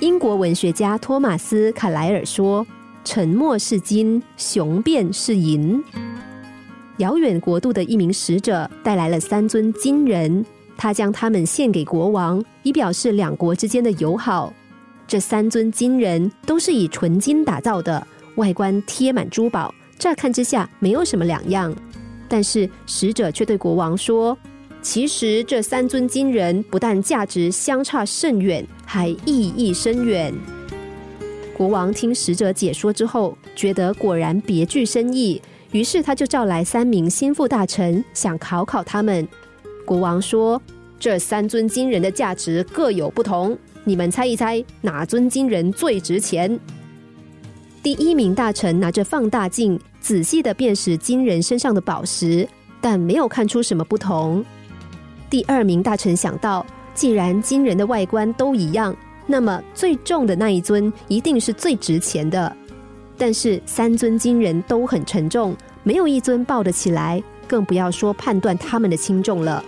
英国文学家托马斯·卡莱尔说：“沉默是金，雄辩是银。”遥远国度的一名使者带来了三尊金人，他将他们献给国王，以表示两国之间的友好。这三尊金人都是以纯金打造的，外观贴满珠宝，乍看之下没有什么两样。但是使者却对国王说。其实这三尊金人不但价值相差甚远，还意义深远。国王听使者解说之后，觉得果然别具深意，于是他就召来三名心腹大臣，想考考他们。国王说：“这三尊金人的价值各有不同，你们猜一猜，哪尊金人最值钱？”第一名大臣拿着放大镜，仔细的辨识金人身上的宝石，但没有看出什么不同。第二名大臣想到，既然金人的外观都一样，那么最重的那一尊一定是最值钱的。但是三尊金人都很沉重，没有一尊抱得起来，更不要说判断他们的轻重了。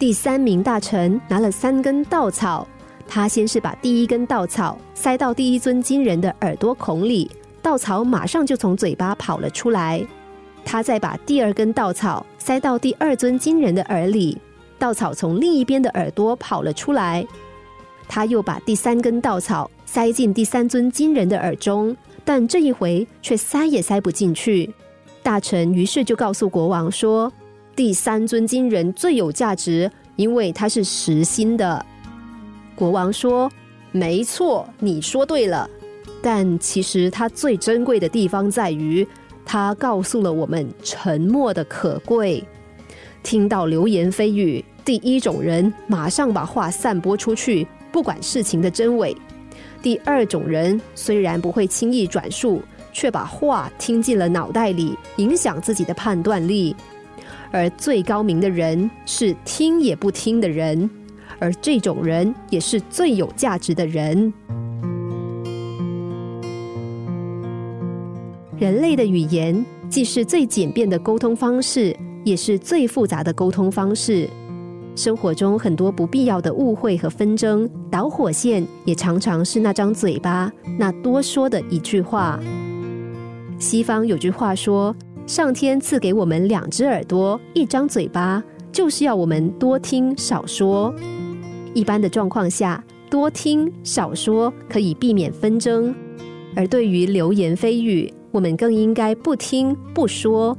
第三名大臣拿了三根稻草，他先是把第一根稻草塞到第一尊金人的耳朵孔里，稻草马上就从嘴巴跑了出来。他再把第二根稻草塞到第二尊金人的耳里。稻草从另一边的耳朵跑了出来，他又把第三根稻草塞进第三尊金人的耳中，但这一回却塞也塞不进去。大臣于是就告诉国王说：“第三尊金人最有价值，因为它是实心的。”国王说：“没错，你说对了。但其实它最珍贵的地方在于，它告诉了我们沉默的可贵。”听到流言蜚语，第一种人马上把话散播出去，不管事情的真伪；第二种人虽然不会轻易转述，却把话听进了脑袋里，影响自己的判断力；而最高明的人是听也不听的人，而这种人也是最有价值的人。人类的语言既是最简便的沟通方式。也是最复杂的沟通方式。生活中很多不必要的误会和纷争，导火线也常常是那张嘴巴，那多说的一句话。西方有句话说：“上天赐给我们两只耳朵，一张嘴巴，就是要我们多听少说。”一般的状况下，多听少说可以避免纷争；而对于流言蜚语，我们更应该不听不说。